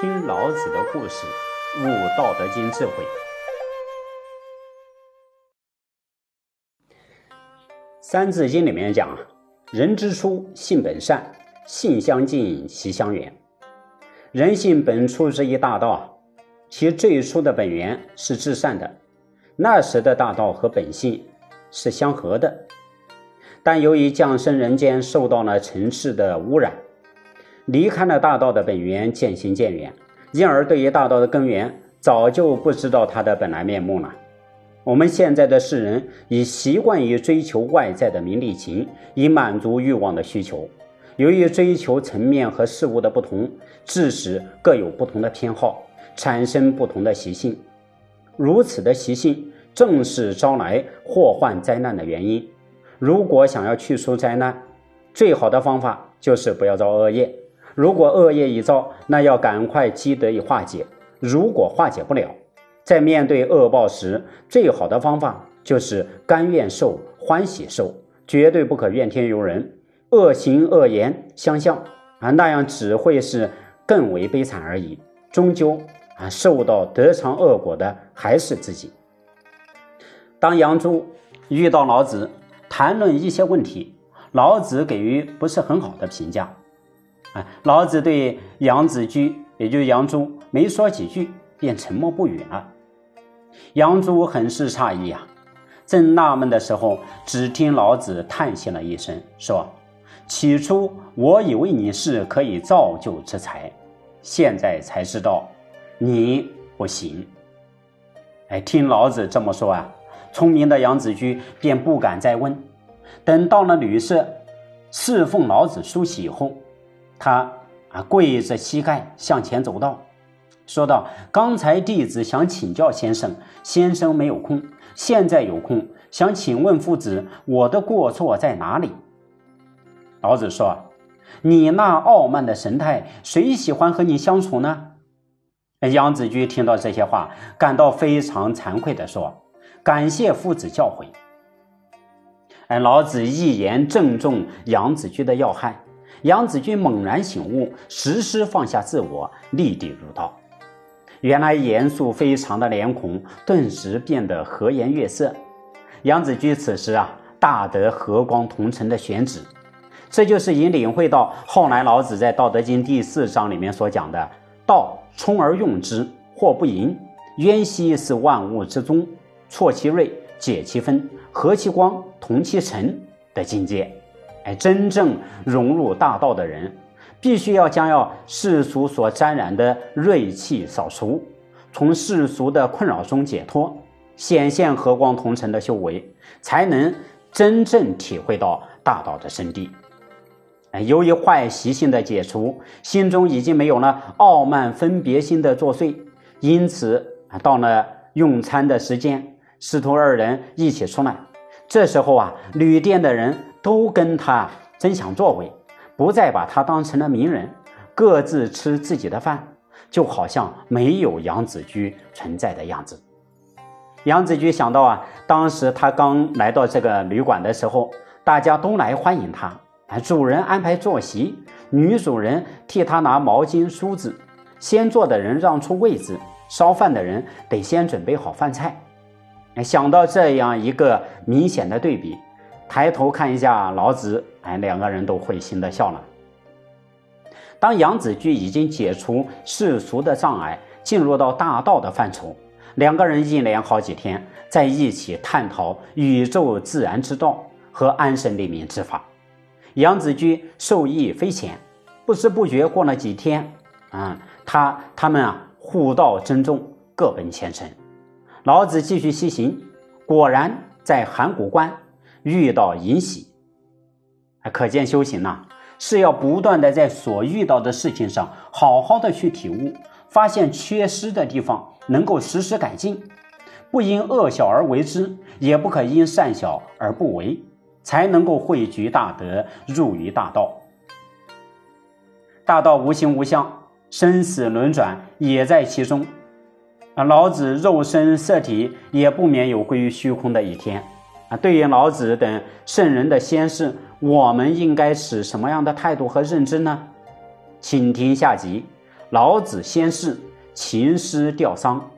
听老子的故事，悟《道德经》智慧。《三字经》里面讲，人之初，性本善，性相近，习相远。人性本初之一大道，其最初的本源是至善的。那时的大道和本性是相合的，但由于降生人间，受到了尘世的污染。离开了大道的本源，渐行渐远，因而对于大道的根源，早就不知道它的本来面目了。我们现在的世人已习惯于追求外在的名利情，以满足欲望的需求。由于追求层面和事物的不同，致使各有不同的偏好，产生不同的习性。如此的习性，正是招来祸患灾难的原因。如果想要去除灾难，最好的方法就是不要造恶业。如果恶业已造，那要赶快积德以化解。如果化解不了，在面对恶报时，最好的方法就是甘愿受、欢喜受，绝对不可怨天尤人。恶行恶言相向啊，那样只会是更为悲惨而已。终究啊，受到得偿恶果的还是自己。当杨朱遇到老子谈论一些问题，老子给予不是很好的评价。啊，老子对杨子居，也就是杨朱，没说几句，便沉默不语了。杨朱很是诧异啊，正纳闷的时候，只听老子叹息了一声，说：“起初我以为你是可以造就之才，现在才知道你不行。”哎，听老子这么说啊，聪明的杨子居便不敢再问。等到了旅社，侍奉老子梳洗以后。他啊，跪着膝盖向前走道，说道：“刚才弟子想请教先生，先生没有空，现在有空，想请问夫子，我的过错在哪里？”老子说：“你那傲慢的神态，谁喜欢和你相处呢？”杨子居听到这些话，感到非常惭愧的说：“感谢夫子教诲。”哎，老子一言正中杨子居的要害。杨子君猛然醒悟，时时放下自我，立地入道。原来严肃非常的脸孔，顿时变得和颜悦色。杨子居此时啊，大得和光同尘的选址。这就是已领会到后来老子在《道德经》第四章里面所讲的“道充而用之，或不盈。渊兮是万物之宗，错其锐，解其分，和其光，同其尘”的境界。哎真正融入大道的人，必须要将要世俗所沾染的锐气扫除，从世俗的困扰中解脱，显现和光同尘的修为，才能真正体会到大道的真谛。由于坏习性的解除，心中已经没有了傲慢分别心的作祟，因此，到了用餐的时间，师徒二人一起出来，这时候啊，旅店的人。都跟他争抢座位，不再把他当成了名人，各自吃自己的饭，就好像没有杨子居存在的样子。杨子居想到啊，当时他刚来到这个旅馆的时候，大家都来欢迎他，主人安排坐席，女主人替他拿毛巾梳子，先坐的人让出位置，烧饭的人得先准备好饭菜。想到这样一个明显的对比。抬头看一下老子，哎，两个人都会心的笑了。当杨子居已经解除世俗的障碍，进入到大道的范畴，两个人一连好几天在一起探讨宇宙自然之道和安身立命之法。杨子居受益匪浅，不知不觉过了几天，啊，他他们啊互道珍重，各奔前程。老子继续西行，果然在函谷关。遇到尹喜，可见修行呐是要不断的在所遇到的事情上好好的去体悟，发现缺失的地方，能够实时改进，不因恶小而为之，也不可因善小而不为，才能够汇聚大德，入于大道。大道无形无相，生死轮转也在其中。啊，老子肉身色体也不免有归于虚空的一天。啊，对于老子等圣人的先世，我们应该持什么样的态度和认知呢？请听下集：老子先世，秦师吊丧。